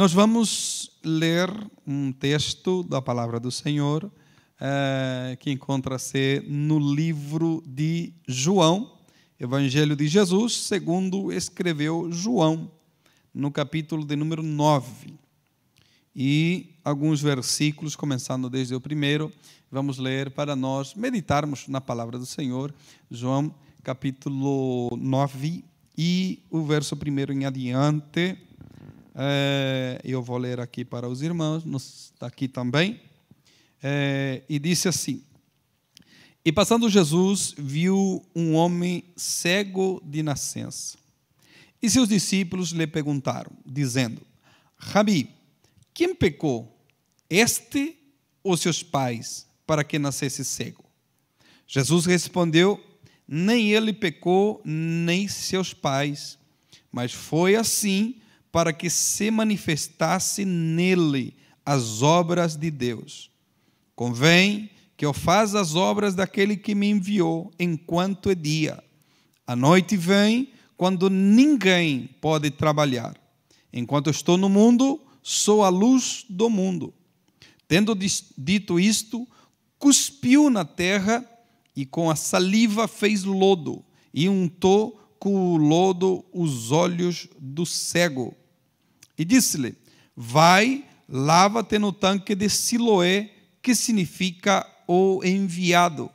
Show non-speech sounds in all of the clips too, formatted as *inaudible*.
Nós vamos ler um texto da palavra do Senhor eh, que encontra-se no livro de João, Evangelho de Jesus, segundo escreveu João, no capítulo de número 9. E alguns versículos, começando desde o primeiro, vamos ler para nós meditarmos na palavra do Senhor, João capítulo 9 e o verso primeiro em adiante. É, eu vou ler aqui para os irmãos, está aqui também. É, e disse assim: E passando Jesus, viu um homem cego de nascença. E seus discípulos lhe perguntaram, dizendo: Rabi, quem pecou, este ou seus pais, para que nascesse cego? Jesus respondeu: Nem ele pecou, nem seus pais, mas foi assim para que se manifestasse nele as obras de Deus. Convém que eu faça as obras daquele que me enviou enquanto é dia. A noite vem quando ninguém pode trabalhar. Enquanto estou no mundo, sou a luz do mundo. Tendo dito isto, cuspiu na terra e com a saliva fez lodo e untou com o lodo os olhos do cego e disse-lhe: Vai, lava-te no tanque de Siloé, que significa o enviado.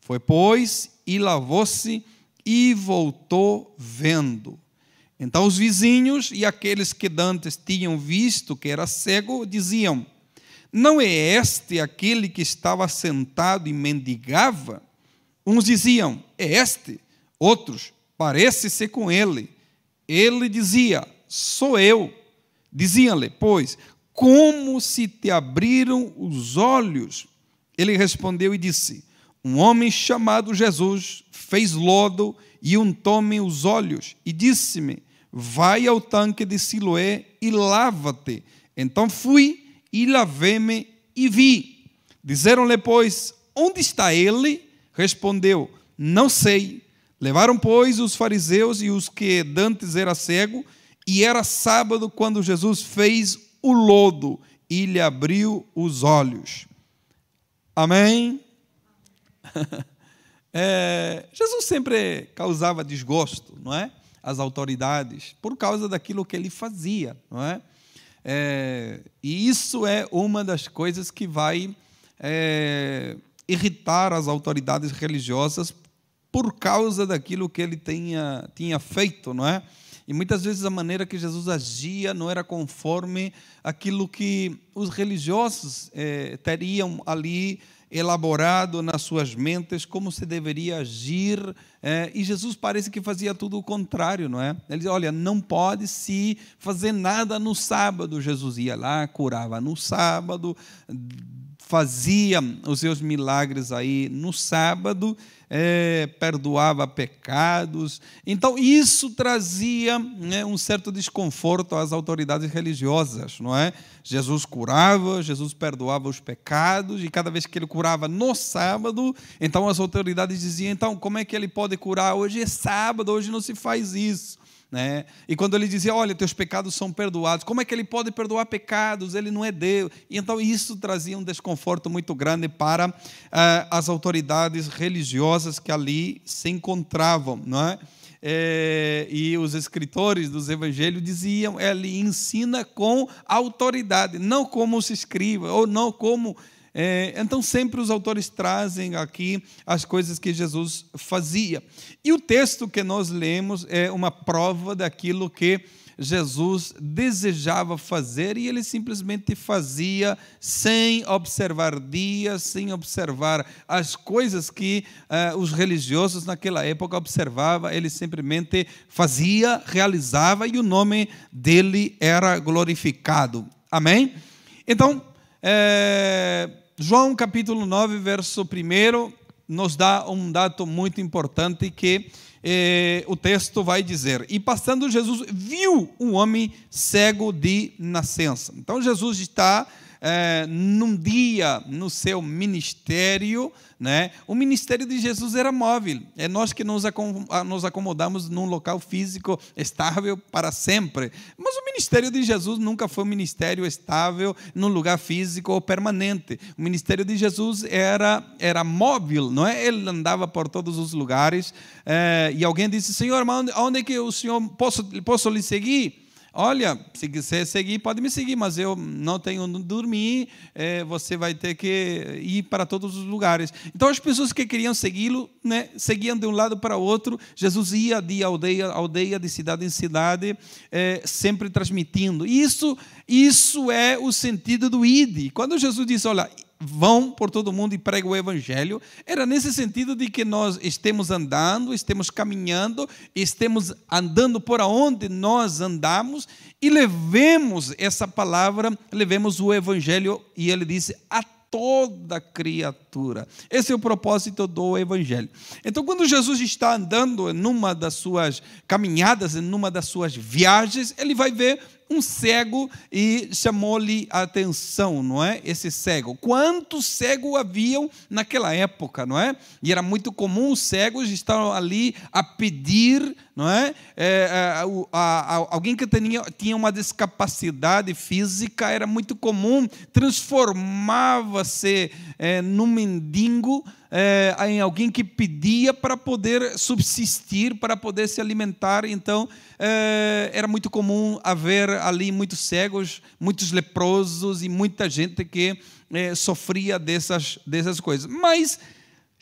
Foi, pois, e lavou-se e voltou vendo. Então os vizinhos e aqueles que dantes tinham visto que era cego diziam: Não é este aquele que estava sentado e mendigava? Uns diziam: É este. Outros: Parece-se com ele. Ele dizia: Sou eu. Diziam-lhe, pois, como se te abriram os olhos? Ele respondeu e disse: Um homem chamado Jesus fez lodo e untou-me os olhos e disse-me: Vai ao tanque de Siloé e lava-te. Então fui e lavei-me e vi. Disseram-lhe, pois, onde está ele? Respondeu: Não sei. Levaram, pois, os fariseus e os que dantes era cego e era sábado quando Jesus fez o lodo e lhe abriu os olhos. Amém? *laughs* É, Jesus sempre causava desgosto, não é? As autoridades, por causa daquilo que ele fazia, não é? é e isso é uma das coisas que vai é, irritar as autoridades religiosas por causa daquilo que ele tinha, tinha feito, não é? E muitas vezes a maneira que Jesus agia não era conforme aquilo que os religiosos eh, teriam ali elaborado nas suas mentes como se deveria agir. Eh, e Jesus parece que fazia tudo o contrário, não é? Ele dizia: olha, não pode se fazer nada no sábado. Jesus ia lá, curava no sábado, fazia os seus milagres aí no sábado é, perdoava pecados. Então, isso trazia né, um certo desconforto às autoridades religiosas, não é? Jesus curava, Jesus perdoava os pecados, e cada vez que ele curava no sábado, então as autoridades diziam: então, como é que ele pode curar? Hoje é sábado, hoje não se faz isso. Né? E quando ele dizia, olha, teus pecados são perdoados, como é que ele pode perdoar pecados? Ele não é Deus. E então isso trazia um desconforto muito grande para uh, as autoridades religiosas que ali se encontravam, não é? É, e os escritores dos evangelhos diziam, ele ensina com autoridade, não como se escriba, ou não como é, então, sempre os autores trazem aqui as coisas que Jesus fazia. E o texto que nós lemos é uma prova daquilo que Jesus desejava fazer e ele simplesmente fazia sem observar dias, sem observar as coisas que uh, os religiosos naquela época observavam, ele simplesmente fazia, realizava e o nome dele era glorificado. Amém? Então, é, João capítulo 9, verso 1, nos dá um dado muito importante que eh, o texto vai dizer: E passando Jesus viu um homem cego de nascença. Então Jesus está é, num dia no seu ministério, né? O ministério de Jesus era móvel. É nós que nos acomodamos num local físico estável para sempre. Mas o ministério de Jesus nunca foi um ministério estável num lugar físico ou permanente. O ministério de Jesus era, era móvel, não é? Ele andava por todos os lugares. É, e alguém disse: Senhor, mas onde, onde é que o senhor posso, posso lhe seguir? Olha, se quiser seguir, pode me seguir, mas eu não tenho onde dormir, é, você vai ter que ir para todos os lugares. Então, as pessoas que queriam segui-lo, né, seguiam de um lado para o outro. Jesus ia de aldeia a aldeia, de cidade em cidade, é, sempre transmitindo. Isso, isso é o sentido do ID. Quando Jesus disse, olha, vão por todo mundo e pregam o evangelho, era nesse sentido de que nós estemos andando, estemos caminhando, estemos andando por onde nós andamos e levemos essa palavra, levemos o evangelho e ele disse a toda criatura. Esse é o propósito do Evangelho. Então, quando Jesus está andando numa das suas caminhadas, numa das suas viagens, ele vai ver um cego e chamou-lhe a atenção, não é? Esse cego. Quantos cegos haviam naquela época, não é? E era muito comum os cegos estavam ali a pedir, não é? é, é a, a, alguém que tinha, tinha uma discapacidade física era muito comum, transformava-se é, num mendigo é, em alguém que pedia para poder subsistir, para poder se alimentar. Então, é, era muito comum haver ali muitos cegos, muitos leprosos e muita gente que é, sofria dessas, dessas coisas. Mas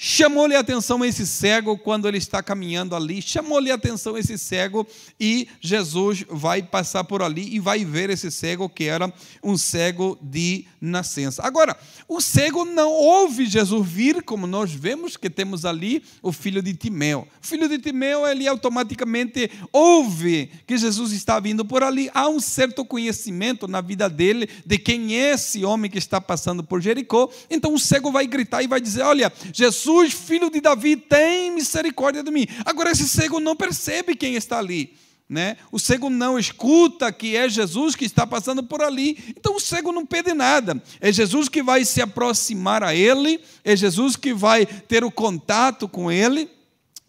Chamou-lhe atenção esse cego quando ele está caminhando ali, chamou-lhe atenção esse cego e Jesus vai passar por ali e vai ver esse cego que era um cego de nascença. Agora, o cego não ouve Jesus vir, como nós vemos que temos ali o filho de Timeu. O filho de Timeu, ele automaticamente ouve que Jesus está vindo por ali. Há um certo conhecimento na vida dele de quem é esse homem que está passando por Jericó. Então o cego vai gritar e vai dizer: Olha, Jesus Jesus, filho de Davi, tem misericórdia de mim. Agora, esse cego não percebe quem está ali. Né? O cego não escuta que é Jesus que está passando por ali. Então o cego não pede nada. É Jesus que vai se aproximar a ele, é Jesus que vai ter o contato com ele,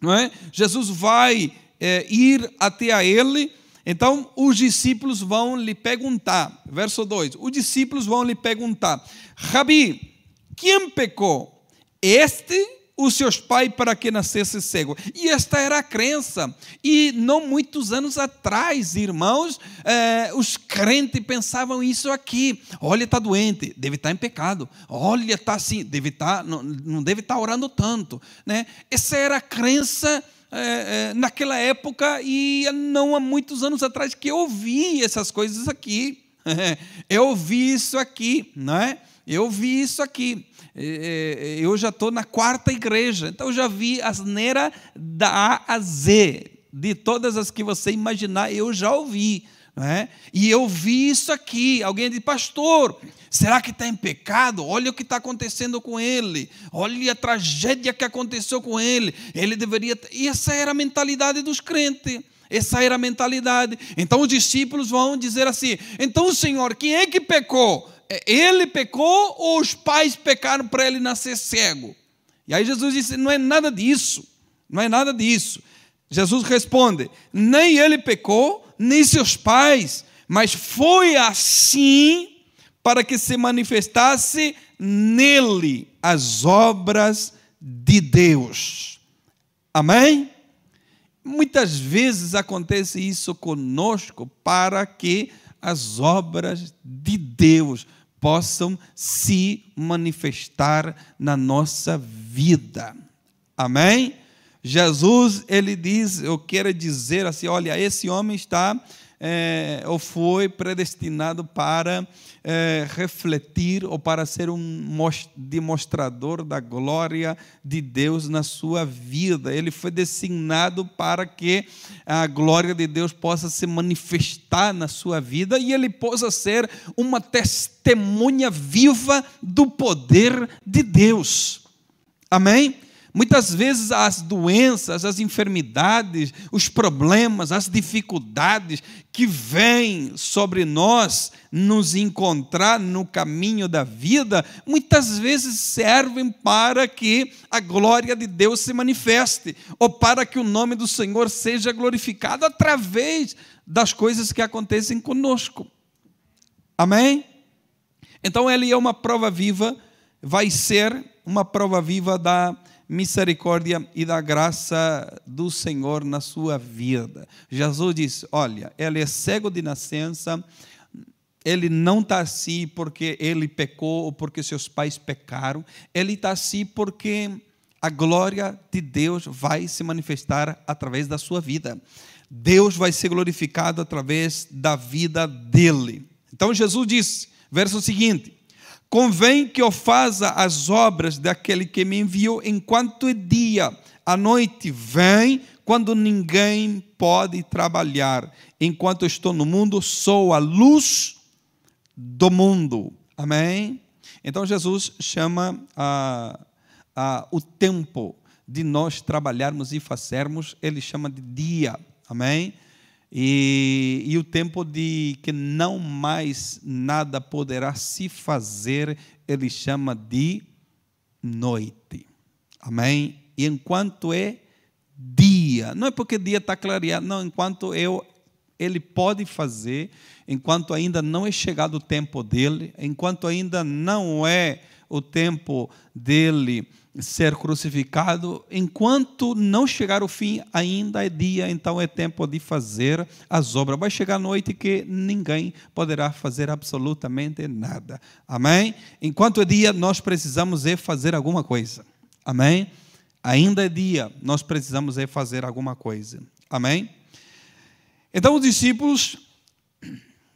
não é? Jesus vai é, ir até a ele. Então os discípulos vão lhe perguntar, verso 2: os discípulos vão lhe perguntar, Rabi, quem pecou? Este os seus pais para que nascesse cego. E esta era a crença. E não muitos anos atrás, irmãos, eh, os crentes pensavam isso aqui. Olha, está doente, deve estar tá em pecado. Olha, está assim, deve estar, tá, não, não deve estar tá orando tanto. Né? Essa era a crença eh, eh, naquela época e não há muitos anos atrás que eu ouvi essas coisas aqui. *laughs* eu ouvi isso aqui, não é? Eu vi isso aqui. Eu já estou na quarta igreja, então eu já vi asneira da A a Z, de todas as que você imaginar, eu já ouvi. É? E eu vi isso aqui. Alguém disse, pastor, será que está em pecado? Olha o que está acontecendo com ele. Olha a tragédia que aconteceu com ele. Ele deveria. E essa era a mentalidade dos crentes. Essa era a mentalidade. Então os discípulos vão dizer assim: então, Senhor, quem é que pecou? É, ele pecou ou os pais pecaram para ele nascer cego? E aí Jesus disse: não é nada disso, não é nada disso. Jesus responde: nem ele pecou, nem seus pais, mas foi assim para que se manifestasse nele as obras de Deus. Amém? Muitas vezes acontece isso conosco para que as obras de Deus possam se manifestar na nossa vida. Amém? Jesus, ele diz, eu quero dizer assim, olha, esse homem está é, ou foi predestinado para é, refletir ou para ser um demonstrador da glória de Deus na sua vida. Ele foi designado para que a glória de Deus possa se manifestar na sua vida e ele possa ser uma testemunha viva do poder de Deus. Amém? Muitas vezes as doenças, as enfermidades, os problemas, as dificuldades que vêm sobre nós nos encontrar no caminho da vida, muitas vezes servem para que a glória de Deus se manifeste, ou para que o nome do Senhor seja glorificado através das coisas que acontecem conosco. Amém? Então, ele é uma prova viva, vai ser uma prova viva da misericórdia e da graça do Senhor na sua vida. Jesus disse: Olha, ele é cego de nascença, ele não está assim porque ele pecou ou porque seus pais pecaram, ele está assim porque a glória de Deus vai se manifestar através da sua vida. Deus vai ser glorificado através da vida dele. Então Jesus disse, verso seguinte: Convém que eu faça as obras daquele que me enviou enquanto é dia. A noite vem quando ninguém pode trabalhar. Enquanto estou no mundo, sou a luz do mundo. Amém? Então Jesus chama a, a, o tempo de nós trabalharmos e fazermos, ele chama de dia. Amém? E, e, o tempo de que não mais nada poderá se fazer, ele chama de noite. Amém? E enquanto é dia, não é porque dia está clareado, não, enquanto eu, ele pode fazer, enquanto ainda não é chegado o tempo dele, enquanto ainda não é o tempo dele ser crucificado, enquanto não chegar o fim, ainda é dia, então é tempo de fazer as obras. Vai chegar a noite que ninguém poderá fazer absolutamente nada. Amém? Enquanto é dia, nós precisamos é fazer alguma coisa. Amém? Ainda é dia, nós precisamos é fazer alguma coisa. Amém? Então os discípulos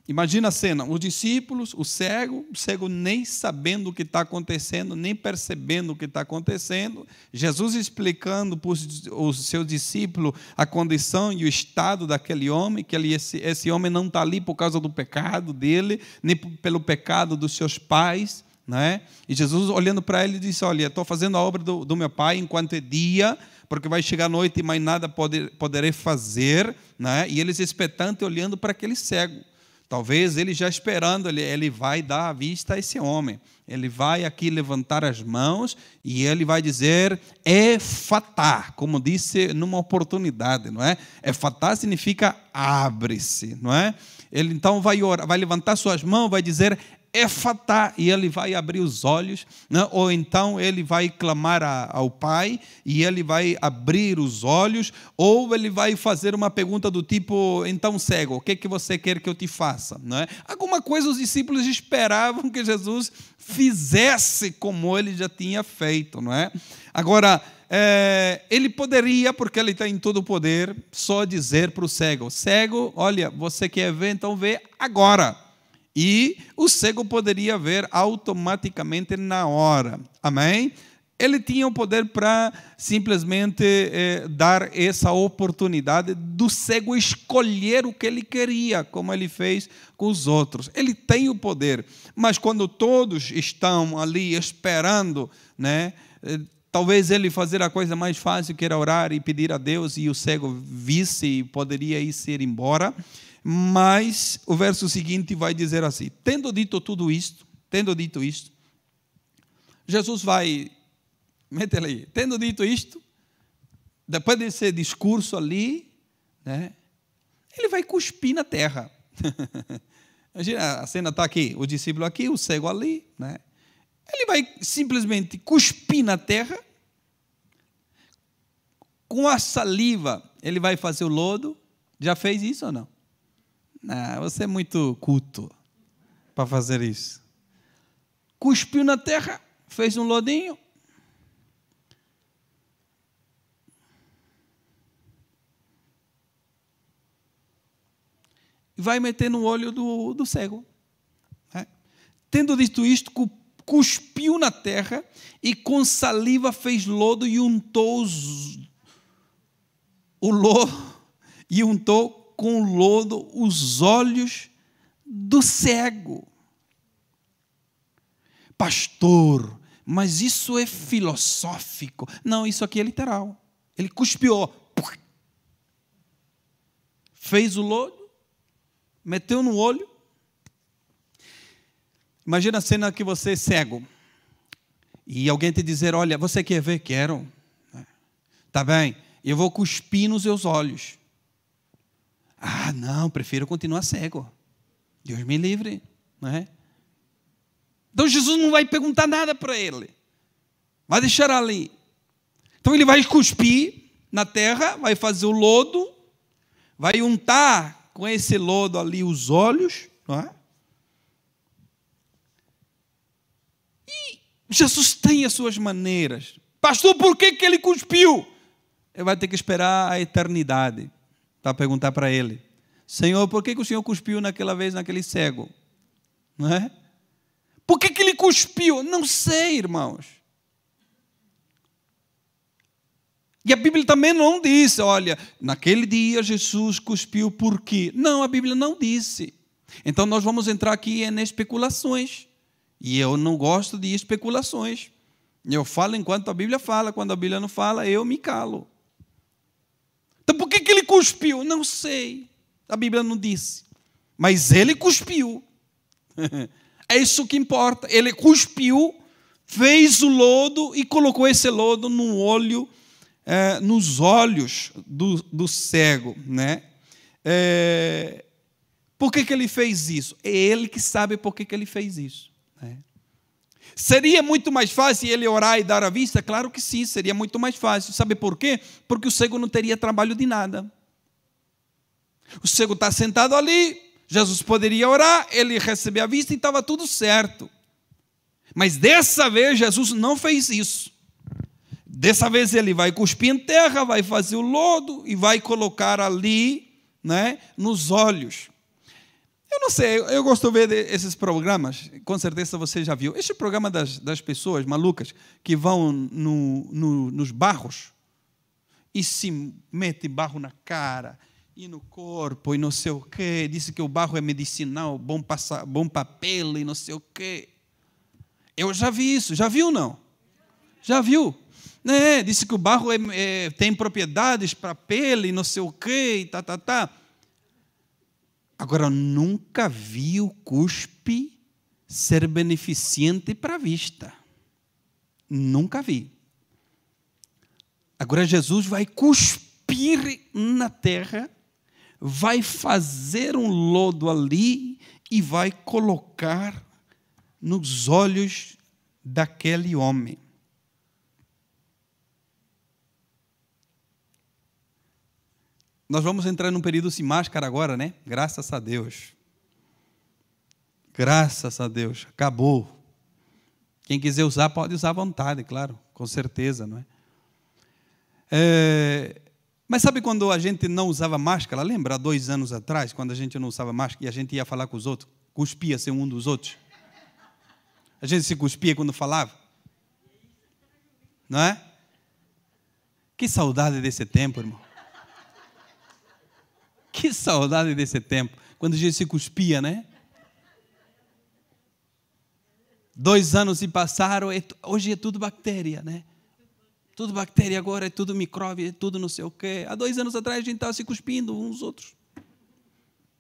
Imagina a cena: os discípulos, o cego, o cego nem sabendo o que está acontecendo, nem percebendo o que está acontecendo, Jesus explicando para o seu discípulo a condição e o estado daquele homem, que ele, esse, esse homem não está ali por causa do pecado dele, nem pelo pecado dos seus pais. Né? E Jesus, olhando para ele, disse: Olha, estou fazendo a obra do, do, meu pai enquanto é dia, porque vai chegar a noite e mais nada poder, poderei fazer. Né? E eles expectantes olhando para aquele cego. Talvez ele já esperando, ele, ele vai dar a vista a esse homem. Ele vai aqui levantar as mãos e ele vai dizer é fatá, como disse numa oportunidade, não é? É fatá significa abre-se, não é? Ele então vai orar, vai levantar suas mãos, vai dizer Efatá, e ele vai abrir os olhos, né? ou então ele vai clamar a, ao Pai e ele vai abrir os olhos, ou ele vai fazer uma pergunta do tipo: então, cego, o que, que você quer que eu te faça? Não é? Alguma coisa os discípulos esperavam que Jesus fizesse como ele já tinha feito, não é? Agora, é, ele poderia, porque ele tem todo o poder, só dizer para o cego: cego, olha, você quer ver, então vê agora e o cego poderia ver automaticamente na hora. Amém? Ele tinha o poder para simplesmente eh, dar essa oportunidade do cego escolher o que ele queria, como ele fez com os outros. Ele tem o poder, mas quando todos estão ali esperando, né? Eh, talvez ele fazer a coisa mais fácil que era orar e pedir a Deus e o cego visse e poderia ir ser embora. Mas o verso seguinte vai dizer assim: tendo dito tudo isto, tendo dito isto, Jesus vai, mete aí, tendo dito isto, depois desse discurso ali, né, ele vai cuspir na terra. *laughs* Imagina, a cena está aqui, o discípulo aqui, o cego ali, né? Ele vai simplesmente cuspir na terra, com a saliva, ele vai fazer o lodo. Já fez isso ou não? Não, você é muito culto para fazer isso. Cuspiu na terra, fez um lodinho. E vai meter no olho do, do cego. Né? Tendo dito isto, cuspiu na terra e com saliva fez lodo e untou o lodo *laughs* e untou com lodo os olhos do cego. Pastor, mas isso é filosófico. Não, isso aqui é literal. Ele cuspiu, fez o lodo, meteu no olho. Imagina a cena que você é cego e alguém te dizer: Olha, você quer ver? Quero. Tá bem, eu vou cuspir nos seus olhos. Ah, não, prefiro continuar cego. Deus me livre, não é? Então Jesus não vai perguntar nada para ele. Vai deixar ali. Então ele vai cuspir na terra, vai fazer o lodo, vai untar com esse lodo ali os olhos, não é? E Jesus tem as suas maneiras. Pastor, por que, que ele cuspiu? Ele vai ter que esperar a eternidade para perguntar para ele: Senhor, por que, que o Senhor cuspiu naquela vez naquele cego? Não é? Por que, que ele cuspiu? Não sei, irmãos. E a Bíblia também não disse, olha, naquele dia Jesus cuspiu por quê? Não, a Bíblia não disse. Então nós vamos entrar aqui em especulações. E eu não gosto de especulações. Eu falo enquanto a Bíblia fala, quando a Bíblia não fala, eu me calo. Então por que, que ele cuspiu? Não sei. A Bíblia não disse. Mas ele cuspiu. *laughs* É isso que importa. Ele cuspiu, fez o lodo e colocou esse lodo no olho, é, nos olhos do, do cego. Né? É, por que, que ele fez isso? É ele que sabe por que, que ele fez isso. Né? Seria muito mais fácil ele orar e dar a vista? Claro que sim, seria muito mais fácil. Sabe por quê? Porque o cego não teria trabalho de nada. O cego está sentado ali, Jesus poderia orar, ele recebia a vista e estava tudo certo. Mas dessa vez Jesus não fez isso. Dessa vez ele vai cuspir em terra, vai fazer o lodo e vai colocar ali, né, nos olhos. Eu não sei, eu gosto de ver esses programas, com certeza você já viu. Este programa das, das pessoas malucas que vão no, no, nos barros e se mete barro na cara, e no corpo e não sei o quê. Disse que o barro é medicinal, bom, para bom papel e não sei o quê. Eu já vi isso, já viu não? Já viu? É, disse que o barro é, é, tem propriedades para pele não sei o quê, e tá, tá, tá. Agora, nunca vi o cuspe ser beneficente para a vista. Nunca vi. Agora, Jesus vai cuspir na terra vai fazer um lodo ali e vai colocar nos olhos daquele homem. Nós vamos entrar num período sem máscara agora, né? Graças a Deus. Graças a Deus. Acabou. Quem quiser usar, pode usar à vontade, claro, com certeza, não é? é mas sabe quando a gente não usava máscara? Lembra, dois anos atrás, quando a gente não usava máscara e a gente ia falar com os outros? Cuspia-se um dos outros. A gente se cuspia quando falava. Não é? Que saudade desse tempo, irmão. Que saudade desse tempo. Quando a gente se cuspia, né? Dois anos se passaram, hoje é tudo bactéria, né? Tudo bactéria agora, é tudo micróbio, é tudo não sei o quê. Há dois anos atrás a gente estava se cuspindo uns aos outros.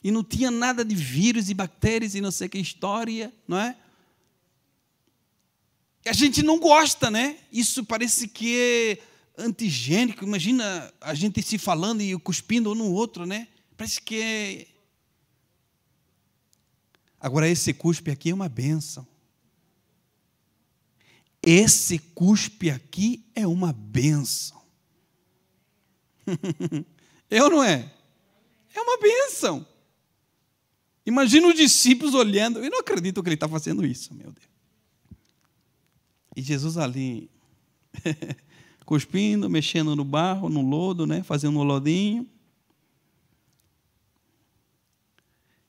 E não tinha nada de vírus e bactérias e não sei que história, não é? A gente não gosta, né? Isso parece que é antigênico. Imagina a gente se falando e cuspindo um no outro, né? Parece que é. Agora, esse cuspe aqui é uma benção. Esse cuspe aqui é uma benção. ou *laughs* não é? É uma benção. Imagina os discípulos olhando. Eu não acredito que ele está fazendo isso, meu Deus. E Jesus ali, *laughs* cuspindo, mexendo no barro, no lodo, né? fazendo um lodinho.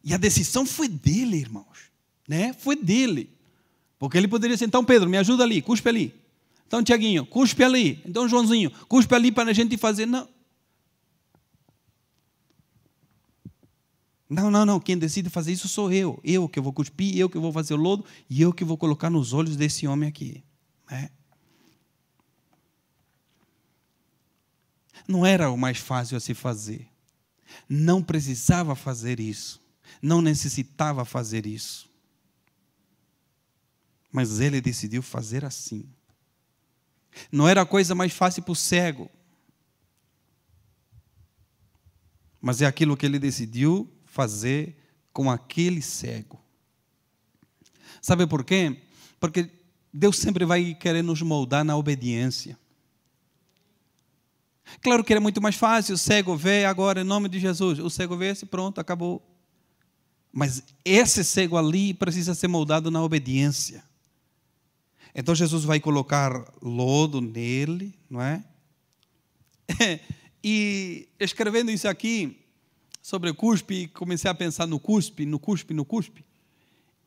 E a decisão foi dele, irmãos. Né? Foi dele. Porque ele poderia dizer, então Pedro, me ajuda ali, cuspe ali. Então Tiaguinho, cuspe ali. Então Joãozinho, cuspe ali para a gente fazer. Não. Não, não, não. Quem decide fazer isso sou eu. Eu que vou cuspir, eu que vou fazer o lodo e eu que vou colocar nos olhos desse homem aqui. Né? Não era o mais fácil a se fazer. Não precisava fazer isso. Não necessitava fazer isso. Mas ele decidiu fazer assim. Não era a coisa mais fácil para o cego. Mas é aquilo que ele decidiu fazer com aquele cego. Sabe por quê? Porque Deus sempre vai querer nos moldar na obediência. Claro que era muito mais fácil, o cego vê agora em nome de Jesus. O cego vê, pronto, acabou. Mas esse cego ali precisa ser moldado na obediência. Então Jesus vai colocar lodo nele, não é? *laughs* E escrevendo isso aqui sobre o cuspe, comecei a pensar no cuspe, no cuspe, no cuspe.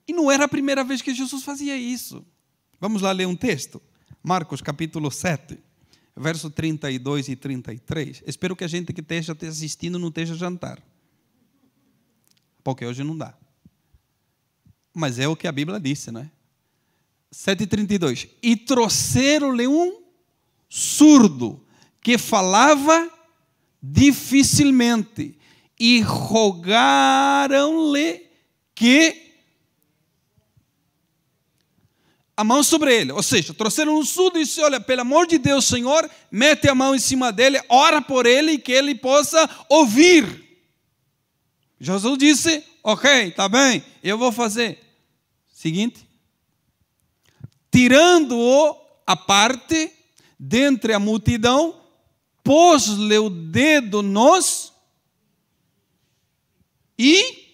E não era a primeira vez que Jesus fazia isso. Vamos lá ler um texto. Marcos capítulo 7 verso 32 e 33. Espero que a gente que esteja assistindo não esteja jantar. Porque hoje não dá. Mas é o que a Bíblia disse, não é? 7,32. E trouxeram-lhe um surdo que falava dificilmente e rogaram-lhe que a mão sobre ele. Ou seja, trouxeram um surdo e disse: Olha, pelo amor de Deus, Senhor, mete a mão em cima dele, ora por ele que ele possa ouvir. Jesus disse: Ok, tá bem, eu vou fazer. Seguinte. Tirando-o à parte, dentre a multidão, pôs-lhe o dedo nos e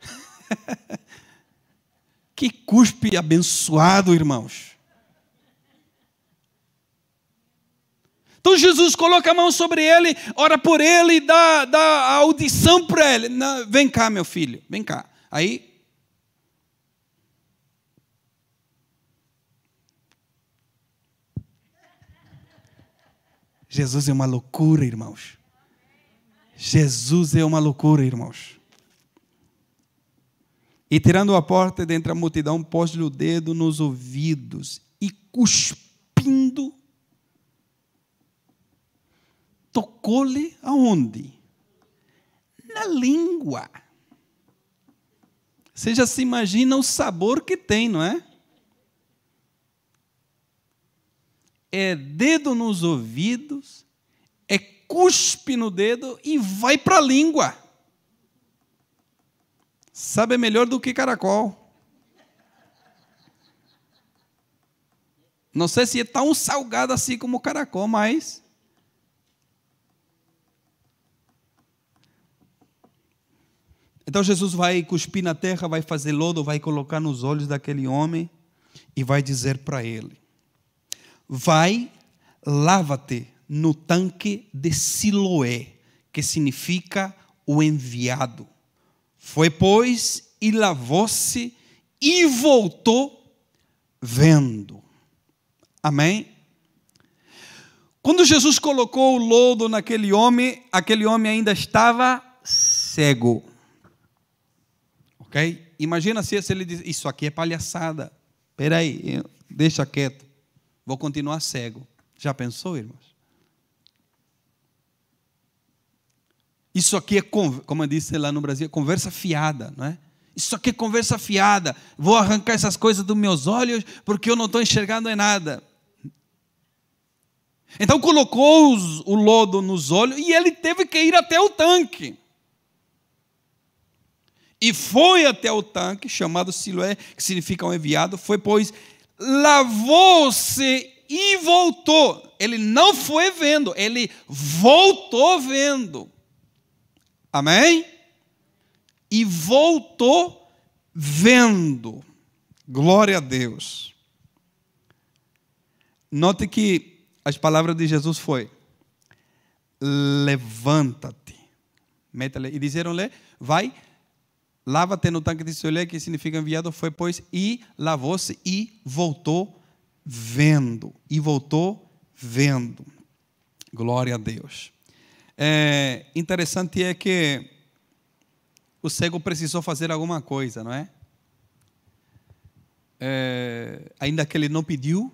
*laughs* que cuspe abençoado, irmãos. Então Jesus coloca a mão sobre ele, ora por ele, dá, dá audição para ele. Não, vem cá, meu filho, vem cá. Aí. Jesus é uma loucura, irmãos. Jesus é uma loucura, irmãos. E tirando a porta dentre a multidão, pôs-lhe o dedo nos ouvidos e cuspindo, tocou-lhe aonde? Na língua. Você já se imagina o sabor que tem, não é? É dedo nos ouvidos, é cuspe no dedo e vai para a língua sabe melhor do que caracol. Não sei se é tão salgado assim como caracol, mas. Então Jesus vai cuspir na terra, vai fazer lodo, vai colocar nos olhos daquele homem e vai dizer para ele: Vai, lava-te no tanque de Siloé, que significa o enviado. Foi, pois, e lavou-se e voltou vendo. Amém? Quando Jesus colocou o lodo naquele homem, aquele homem ainda estava cego. Ok? Imagina se ele diz: Isso aqui é palhaçada. Espera aí, deixa quieto. Vou continuar cego. Já pensou, irmãos? Isso aqui é, como eu disse lá no Brasil, é conversa fiada, não é? Isso aqui é conversa fiada. Vou arrancar essas coisas dos meus olhos porque eu não estou enxergando em nada. Então colocou o lodo nos olhos e ele teve que ir até o tanque. E foi até o tanque, chamado Siloé, que significa um enviado, foi, pois, lavou-se e voltou. Ele não foi vendo, ele voltou vendo. Amém? E voltou vendo. Glória a Deus. Note que as palavras de Jesus foi: levanta-te. E disseram-lhe: vai, lava-te no tanque de Siloé, que significa enviado, foi, pois, e lavou-se e voltou vendo. E voltou vendo. Glória a Deus. É, interessante é que o cego precisou fazer alguma coisa, não é? é? Ainda que ele não pediu,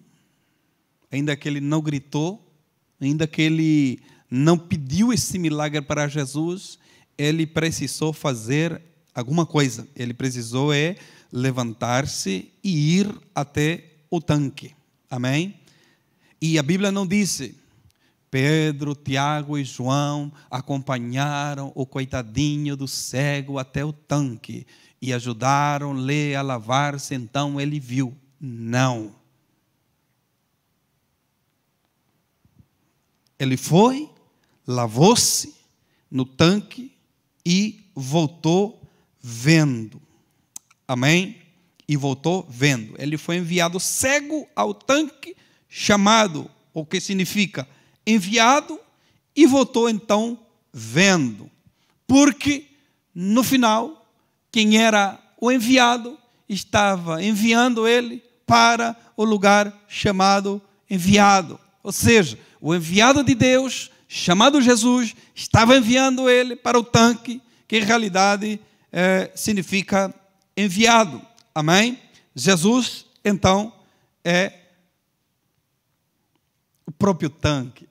ainda que ele não gritou, ainda que ele não pediu esse milagre para Jesus, ele precisou fazer alguma coisa. Ele precisou é levantar-se e ir até o tanque. Amém? E a Bíblia não disse Pedro, Tiago e João acompanharam o coitadinho do cego até o tanque e ajudaram-lhe a lavar-se, então ele viu. Não. Ele foi, lavou-se no tanque e voltou vendo. Amém? E voltou vendo. Ele foi enviado cego ao tanque, chamado, o que significa enviado e voltou então vendo. Porque no final, quem era o enviado estava enviando ele para o lugar chamado enviado. Ou seja, o enviado de Deus, chamado Jesus, estava enviando ele para o tanque, que em realidade é, significa enviado. Amém? Jesus, então, é o próprio tanque.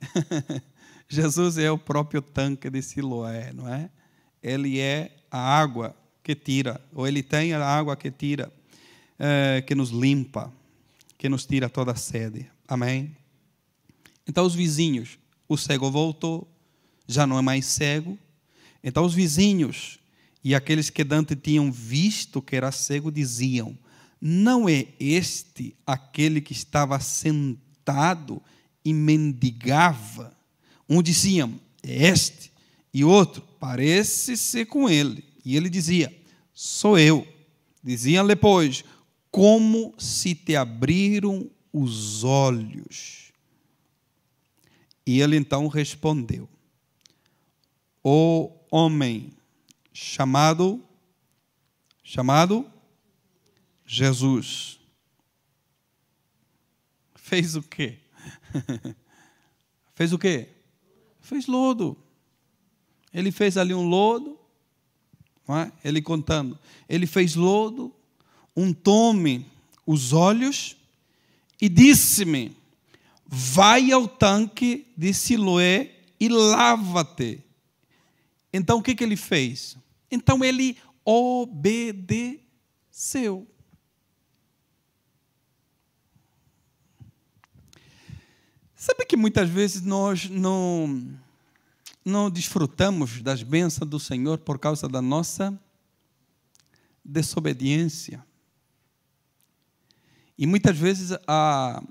*laughs* Jesus é o próprio tanque de Siloé, não é? Ele é a água que tira, ou ele tem a água que tira, é, que nos limpa, que nos tira toda a sede. Amém? Então os vizinhos, o cego voltou, já não é mais cego. Então os vizinhos e aqueles que Dante tinham visto que era cego diziam: Não é este aquele que estava sentado e mendigava. Um dizia, é este, e outro, parece ser com ele. E ele dizia, sou eu. Diziam-lhe, pois, como se te abriram os olhos. E ele então respondeu: O homem chamado chamado Jesus fez o quê? *laughs* fez o quê? Fez lodo. Ele fez ali um lodo, é? ele contando. Ele fez lodo, um tome os olhos e disse-me: Vai ao tanque de Siloé e lava-te. Então o que, que ele fez? Então ele obedeceu. Sabe que muitas vezes nós não, não desfrutamos das bênçãos do Senhor por causa da nossa desobediência. E muitas vezes a,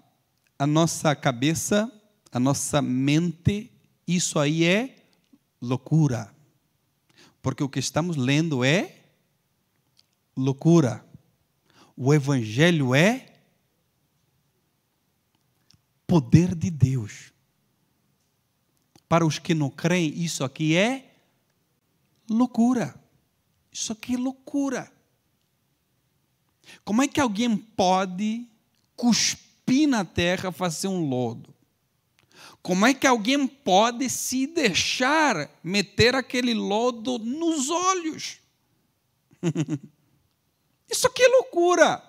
a nossa cabeça, a nossa mente, isso aí é loucura. Porque o que estamos lendo é loucura. O Evangelho é poder de Deus. Para os que não creem, isso aqui é loucura. Isso aqui é loucura. Como é que alguém pode cuspir na terra, fazer um lodo? Como é que alguém pode se deixar meter aquele lodo nos olhos? *laughs* Isso aqui é loucura.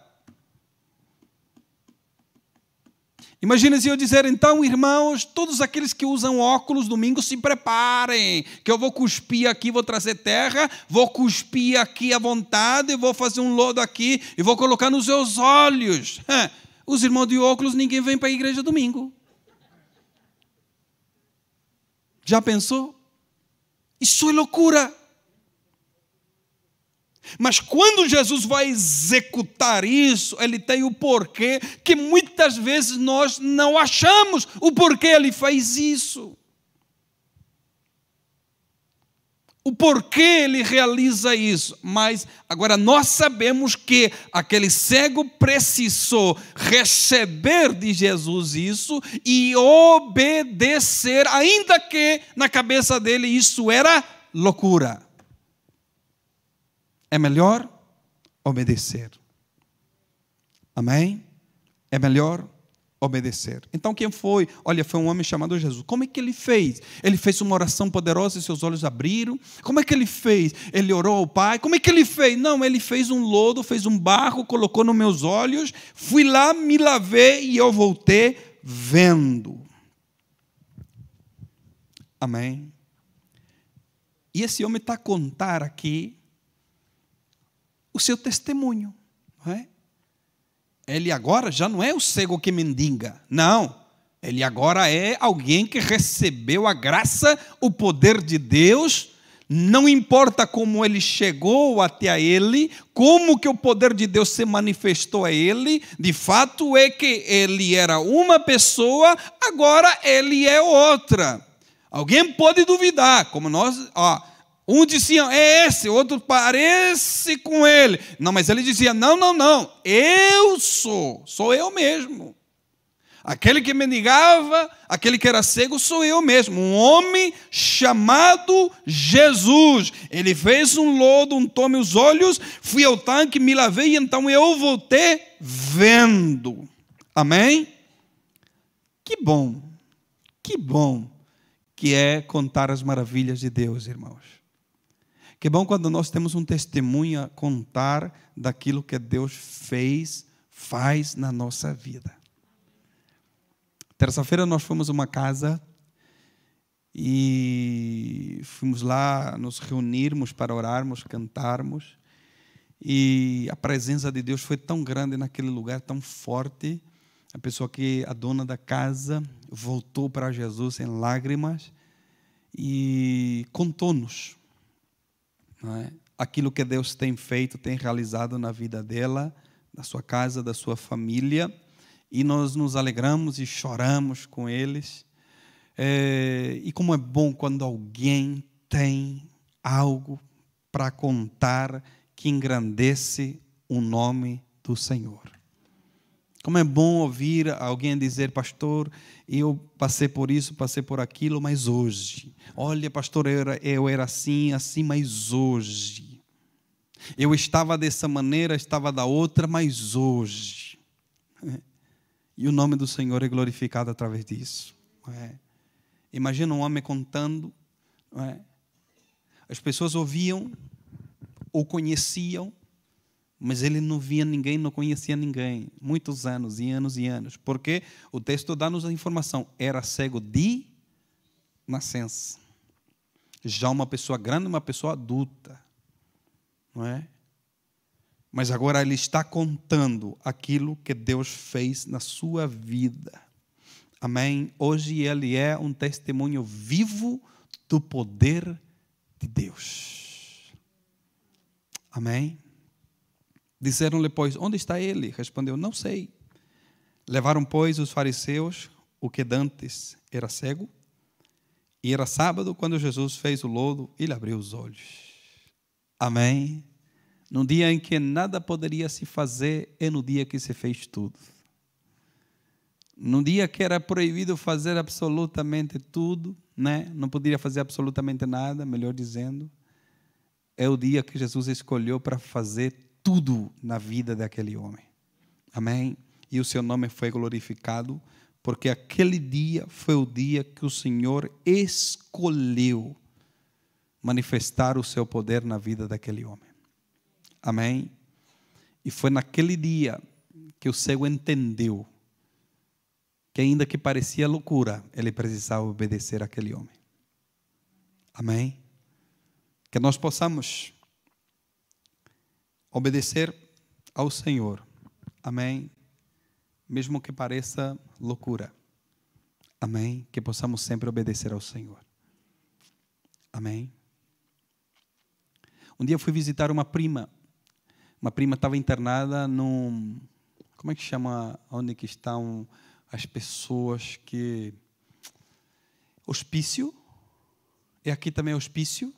Imagina se eu dizer, então, irmãos, todos aqueles que usam óculos domingo, se preparem, que eu vou cuspir aqui, vou trazer terra, vou cuspir aqui à vontade, vou fazer um lodo aqui e vou colocar nos seus olhos. *laughs* Os irmãos de óculos, ninguém vem para a igreja domingo. Já pensou? Isso é loucura. Mas quando Jesus vai executar isso, ele tem o porquê que muitas vezes nós não achamos o porquê ele faz isso. O porquê ele realiza isso. Mas agora nós sabemos que aquele cego precisou receber de Jesus isso e obedecer, ainda que na cabeça dele isso era loucura é melhor obedecer. Amém? É melhor obedecer. Então, quem foi? Olha, foi um homem chamado Jesus. Como é que ele fez? Ele fez uma oração poderosa e seus olhos abriram. Como é que ele fez? Ele orou ao Pai. Como é que ele fez? Não, ele fez um lodo, fez um barro, colocou nos meus olhos. Fui lá, me lavei e eu voltei vendo. Amém. E esse homem está a contar aqui o seu testemunho, não é? Ele agora já não é o cego que mendiga, não. Ele agora é alguém que recebeu a graça, o poder de Deus. Não importa como ele chegou até ele, como que o poder de Deus se manifestou a ele, de fato é que ele era uma pessoa, agora ele é outra. Alguém pode duvidar, como nós, ó, um dizia, é esse, outro parece com ele. Não, mas ele dizia, não, não, não, eu sou, sou eu mesmo. Aquele que mendigava, aquele que era cego, sou eu mesmo. Um homem chamado Jesus. Ele fez um lodo, untou meus olhos, fui ao tanque, me lavei, então eu voltei vendo. Amém? Que bom, que bom que é contar as maravilhas de Deus, irmãos. Que bom quando nós temos um testemunho a contar daquilo que Deus fez, faz na nossa vida. Terça-feira nós fomos a uma casa e fomos lá nos reunirmos para orarmos, cantarmos. E a presença de Deus foi tão grande naquele lugar, tão forte. A pessoa que, a dona da casa, voltou para Jesus em lágrimas e contou-nos é? aquilo que Deus tem feito, tem realizado na vida dela, da sua casa, da sua família, e nós nos alegramos e choramos com eles. É, e como é bom quando alguém tem algo para contar que engrandece o nome do Senhor. Como é bom ouvir alguém dizer, pastor, eu passei por isso, passei por aquilo, mas hoje. Olha, pastor, eu era, eu era assim, assim, mas hoje. Eu estava dessa maneira, estava da outra, mas hoje. *laughs* E o nome do Senhor é glorificado através disso. É? Imagina um homem contando. É? As pessoas ouviam ou conheciam mas ele não via ninguém, não conhecia ninguém. Muitos anos e anos e anos. Porque o texto dá-nos a informação: era cego de nascença. Já uma pessoa grande, uma pessoa adulta. Não é? Mas agora ele está contando aquilo que Deus fez na sua vida. Amém? Hoje ele é um testemunho vivo do poder de Deus. Amém? Disseram-lhe, pois, onde está ele? Respondeu, não sei. Levaram, pois, os fariseus o que dantes era cego, e era sábado quando Jesus fez o lodo e lhe abriu os olhos. Amém? No dia em que nada poderia se fazer, é no dia que se fez tudo. No dia que era proibido fazer absolutamente tudo, né? não poderia fazer absolutamente nada, melhor dizendo, é o dia que Jesus escolheu para fazer tudo na vida daquele homem. Amém? E o seu nome foi glorificado, porque aquele dia foi o dia que o Senhor escolheu manifestar o seu poder na vida daquele homem. Amém? E foi naquele dia que o cego entendeu que, ainda que parecia loucura, ele precisava obedecer àquele homem. Amém? Que nós possamos obedecer ao Senhor. Amém? Mesmo que pareça loucura. Amém? Que possamos sempre obedecer ao Senhor. Amém? Um dia fui visitar uma prima. Uma prima estava internada num. Como é que chama? Onde que estão as pessoas que. Hospício? E aqui também é hospício?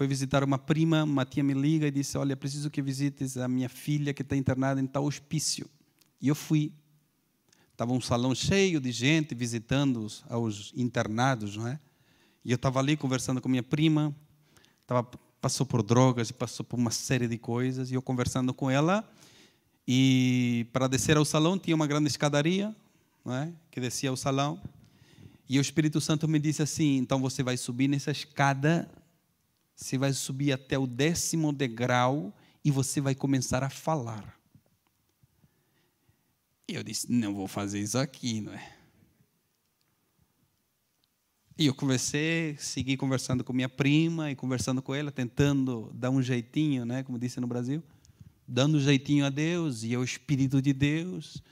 Foi visitar uma prima, uma tia me liga e disse: Olha, preciso que visites a minha filha que está internada em tal hospício. E eu fui. Estava um salão cheio de gente visitando os, os internados, não é? E eu estava ali conversando com minha prima, tava, passou por drogas, passou por uma série de coisas, e eu conversando com ela, E para descer ao salão tinha uma grande escadaria, não é? que descia ao salão. E o Espírito Santo me disse assim: então você vai subir nessa escada, você vai subir até o décimo degrau e você vai começar a falar. E eu disse: não vou fazer isso aqui, não é? E eu conversei, segui conversando com minha prima e conversando com ela, tentando dar um jeitinho, né, como disse no Brasil, dando um jeitinho a Deus e ao Espírito de Deus.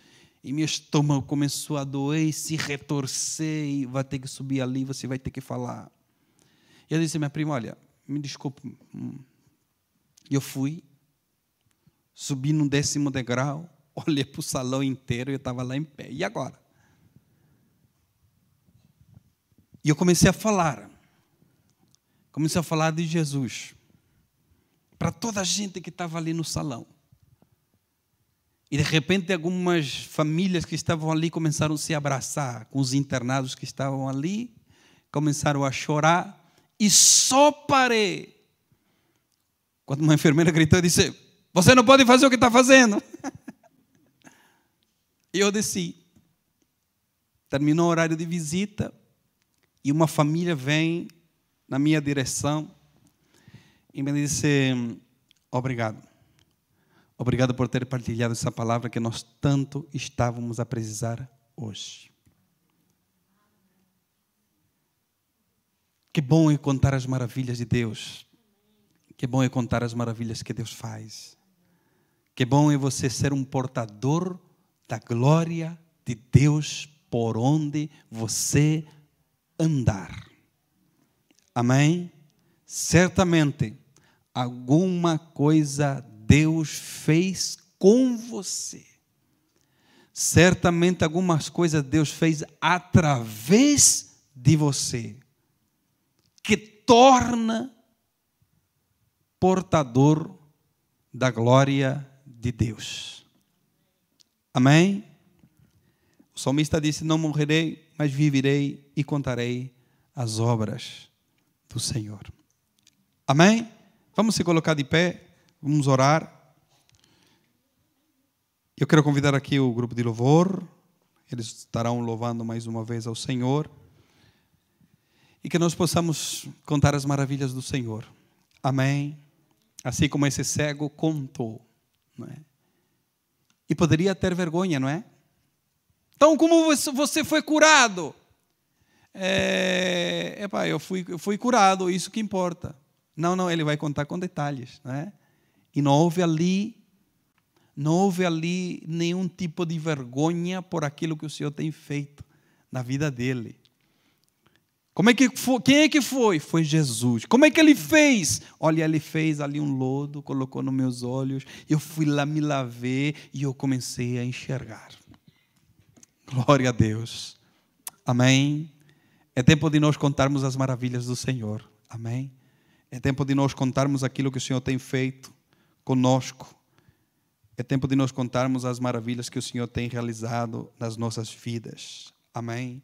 E meu estômago começou a doer, se retorcer, e vai ter que subir ali, você vai ter que falar. E eu disse minha prima, olha, me desculpe. Hum. Eu fui, subi no décimo degrau, *laughs* olhei para o salão inteiro e eu estava lá em pé. E agora? E eu comecei a falar. Comecei a falar de Jesus. Para toda a gente que estava ali no salão. E de repente algumas famílias que estavam ali começaram a se abraçar com os internados que estavam ali, começaram a chorar e só parei quando uma enfermeira gritou e disse: Você não pode fazer o que está fazendo. *laughs* e eu desci. Terminou o horário de visita e uma família vem na minha direção e me disse: Obrigado. Obrigado por ter partilhado essa palavra que nós tanto estávamos a precisar hoje. Que bom é contar as maravilhas de Deus. Que bom é contar as maravilhas que Deus faz. Que bom é você ser um portador da glória de Deus por onde você andar. Amém? Certamente, alguma coisa Deus fez com você. Certamente algumas coisas Deus fez através de você, que torna portador da glória de Deus. Amém? O salmista disse: Não morrerei, mas viverei e contarei as obras do Senhor. Amém? Vamos se colocar de pé. Vamos orar. Eu quero convidar aqui o grupo de louvor. Eles estarão louvando mais uma vez ao Senhor. E que nós possamos contar as maravilhas do Senhor. Amém. Assim como esse cego contou. Não é? E poderia ter vergonha, não é? Então, como você foi curado? É, epa, eu fui, eu fui curado, isso que importa. Não, não, ele vai contar com detalhes. Não é? E não houve ali, não houve ali nenhum tipo de vergonha por aquilo que o Senhor tem feito na vida dele. Como é que foi? Quem é que foi? Foi Jesus. Como é que ele fez? Olha, ele fez ali um lodo, colocou nos meus olhos. Eu fui lá, me lavei e eu comecei a enxergar. Glória a Deus. Amém. É tempo de nós contarmos as maravilhas do Senhor. Amém. É tempo de nós contarmos aquilo que o Senhor tem feito conosco. É tempo de nós contarmos as maravilhas que o Senhor tem realizado nas nossas vidas. Amém.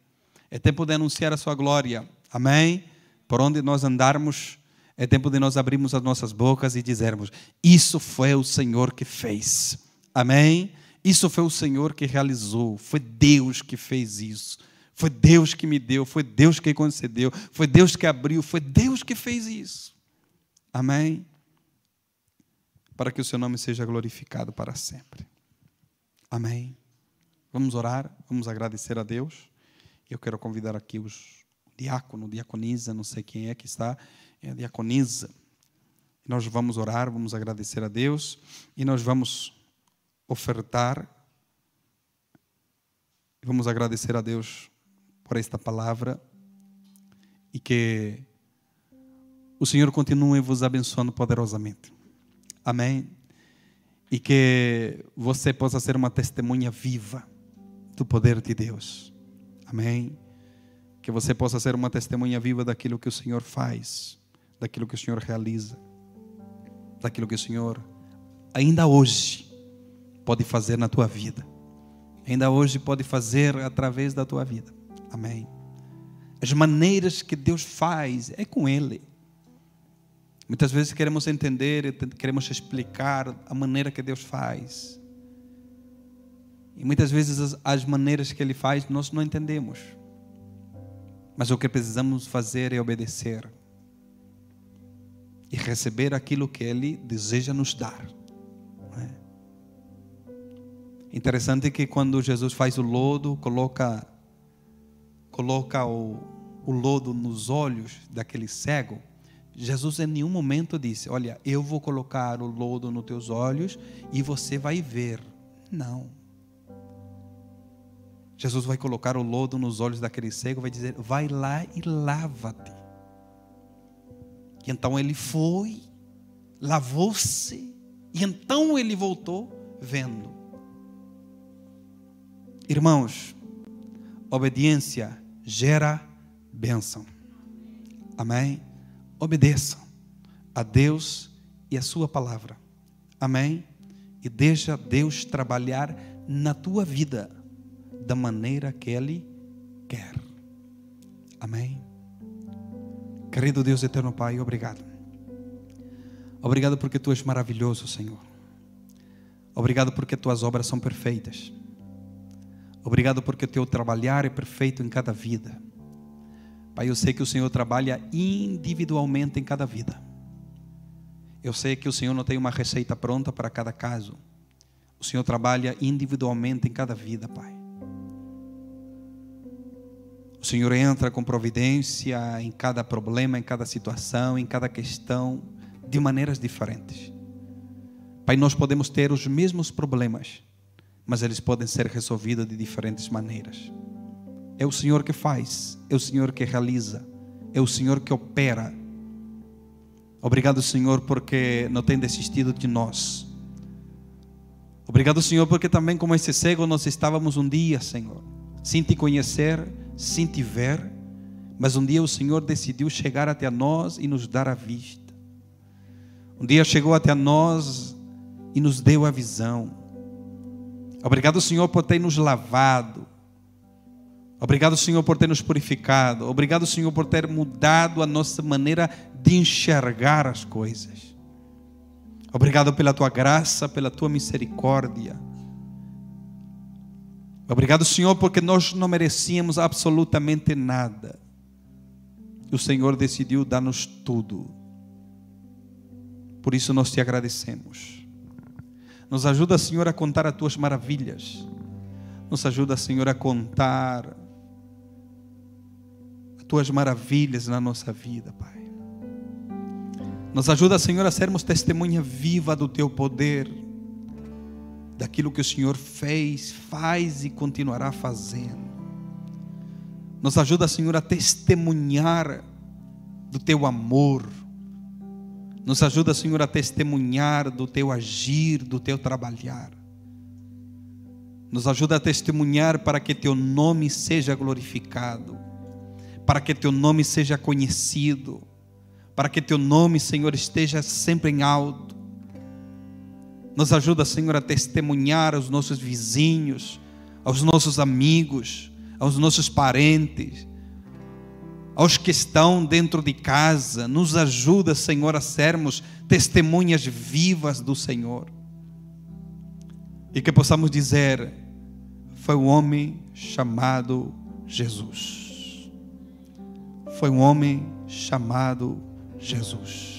É tempo de anunciar a sua glória. Amém. Por onde nós andarmos, é tempo de nós abrirmos as nossas bocas e dizermos: Isso foi o Senhor que fez. Amém. Isso foi o Senhor que realizou. Foi Deus que fez isso. Foi Deus que me deu, foi Deus que concedeu, foi Deus que abriu, foi Deus que fez isso. Amém para que o seu nome seja glorificado para sempre. Amém. Vamos orar, vamos agradecer a Deus. Eu quero convidar aqui os diácono, diaconisa, não sei quem é que está, é diaconisa. Nós vamos orar, vamos agradecer a Deus e nós vamos ofertar. Vamos agradecer a Deus por esta palavra e que o Senhor continue vos abençoando poderosamente. Amém? E que você possa ser uma testemunha viva do poder de Deus. Amém? Que você possa ser uma testemunha viva daquilo que o Senhor faz, daquilo que o Senhor realiza, daquilo que o Senhor ainda hoje pode fazer na tua vida. Ainda hoje pode fazer através da tua vida. Amém. As maneiras que Deus faz é com Ele. Muitas vezes queremos entender, queremos explicar a maneira que Deus faz. E muitas vezes as, as maneiras que ele faz nós não entendemos. Mas o que precisamos fazer é obedecer e receber aquilo que ele deseja nos dar. É? Interessante que quando Jesus faz o lodo, coloca, coloca o, o lodo nos olhos daquele cego. Jesus em nenhum momento disse: Olha, eu vou colocar o lodo nos teus olhos e você vai ver. Não. Jesus vai colocar o lodo nos olhos daquele cego, vai dizer: Vai lá e lava-te. E então ele foi, lavou-se, e então ele voltou vendo. Irmãos, obediência gera bênção. Amém? Obedeçam a Deus e a Sua palavra. Amém? E deixa Deus trabalhar na tua vida da maneira que Ele quer. Amém? Querido Deus eterno Pai, obrigado. Obrigado porque Tu és maravilhoso, Senhor. Obrigado porque Tuas obras são perfeitas. Obrigado porque o Teu trabalhar é perfeito em cada vida. Pai, eu sei que o Senhor trabalha individualmente em cada vida. Eu sei que o Senhor não tem uma receita pronta para cada caso. O Senhor trabalha individualmente em cada vida, Pai. O Senhor entra com providência em cada problema, em cada situação, em cada questão, de maneiras diferentes. Pai, nós podemos ter os mesmos problemas, mas eles podem ser resolvidos de diferentes maneiras. É o Senhor que faz, é o Senhor que realiza, é o Senhor que opera. Obrigado, Senhor, porque não tem desistido de nós. Obrigado, Senhor, porque também, como esse cego, nós estávamos um dia, Senhor, sem te conhecer sem te ver, mas um dia o Senhor decidiu chegar até nós e nos dar a vista. Um dia chegou até nós e nos deu a visão. Obrigado, Senhor, por ter nos lavado. Obrigado, Senhor, por ter nos purificado. Obrigado, Senhor, por ter mudado a nossa maneira de enxergar as coisas. Obrigado pela tua graça, pela tua misericórdia. Obrigado, Senhor, porque nós não merecíamos absolutamente nada. O Senhor decidiu dar-nos tudo. Por isso nós te agradecemos. Nos ajuda, Senhor, a contar as tuas maravilhas. Nos ajuda, Senhor, a contar as tuas maravilhas na nossa vida, Pai. Nos ajuda, Senhor, a sermos testemunha viva do teu poder daquilo que o Senhor fez, faz e continuará fazendo. Nos ajuda, Senhor, a testemunhar do teu amor. Nos ajuda, Senhor, a testemunhar do teu agir, do teu trabalhar. Nos ajuda a testemunhar para que teu nome seja glorificado, para que teu nome seja conhecido, para que teu nome, Senhor, esteja sempre em alto nos ajuda, Senhor, a testemunhar aos nossos vizinhos, aos nossos amigos, aos nossos parentes, aos que estão dentro de casa. Nos ajuda, Senhor, a sermos testemunhas vivas do Senhor. E que possamos dizer: foi um homem chamado Jesus. Foi um homem chamado Jesus.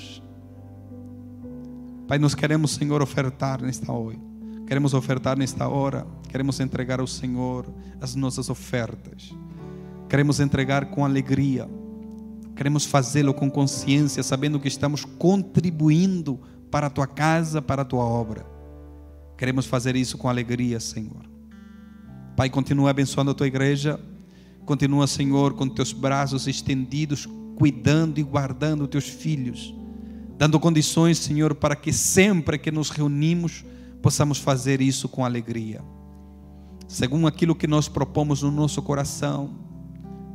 Pai, nós queremos, Senhor, ofertar nesta hora. Queremos ofertar nesta hora. Queremos entregar ao Senhor as nossas ofertas. Queremos entregar com alegria. Queremos fazê-lo com consciência, sabendo que estamos contribuindo para a tua casa, para a tua obra. Queremos fazer isso com alegria, Senhor. Pai, continua abençoando a tua igreja. Continua, Senhor, com teus braços estendidos, cuidando e guardando teus filhos dando condições, Senhor, para que sempre que nos reunimos possamos fazer isso com alegria, segundo aquilo que nós propomos no nosso coração,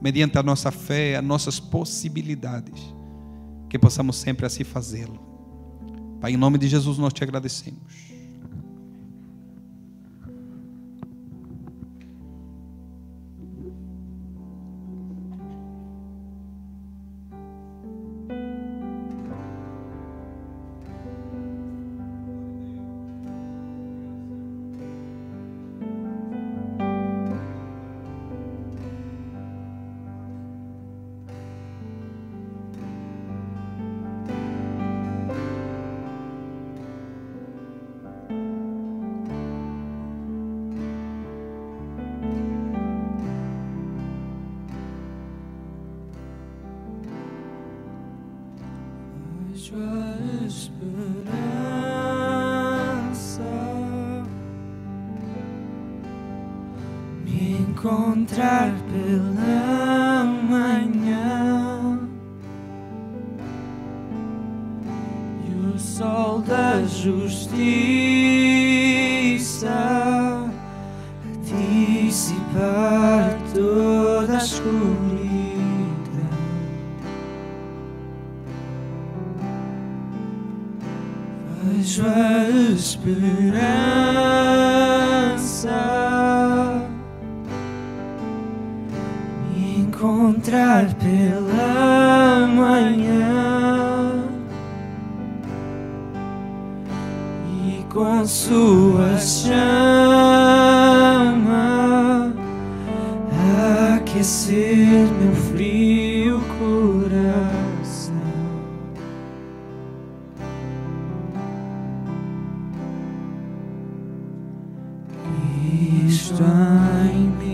mediante a nossa fé, as nossas possibilidades, que possamos sempre assim fazê-lo. Pai, em nome de Jesus nós te agradecemos. Encontrar time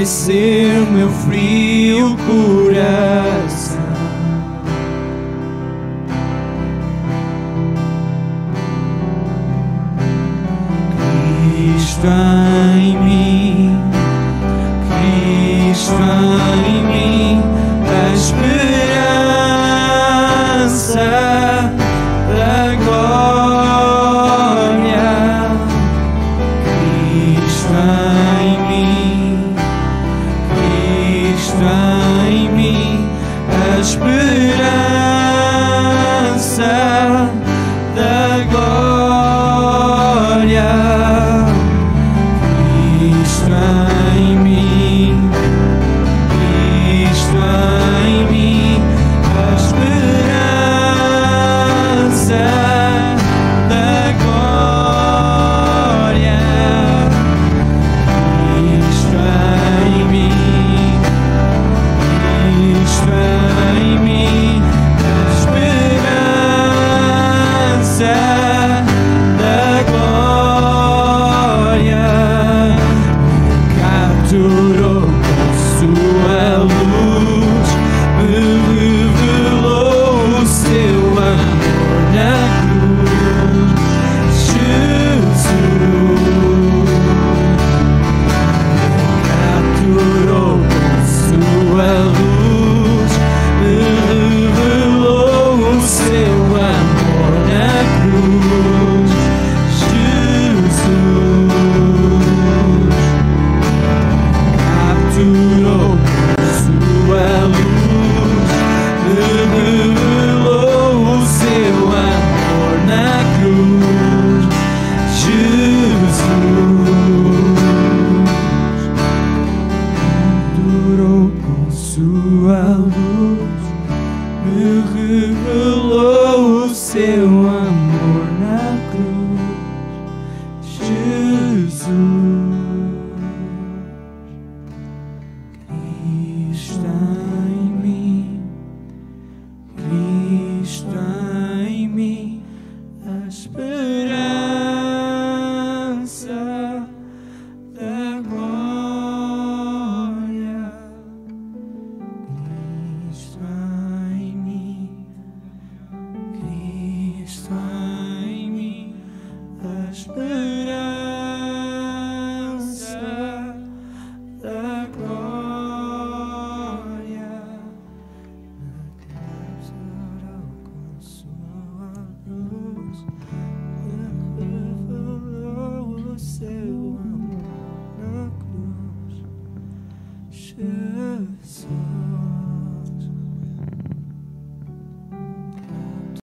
aquecer meu frio coração.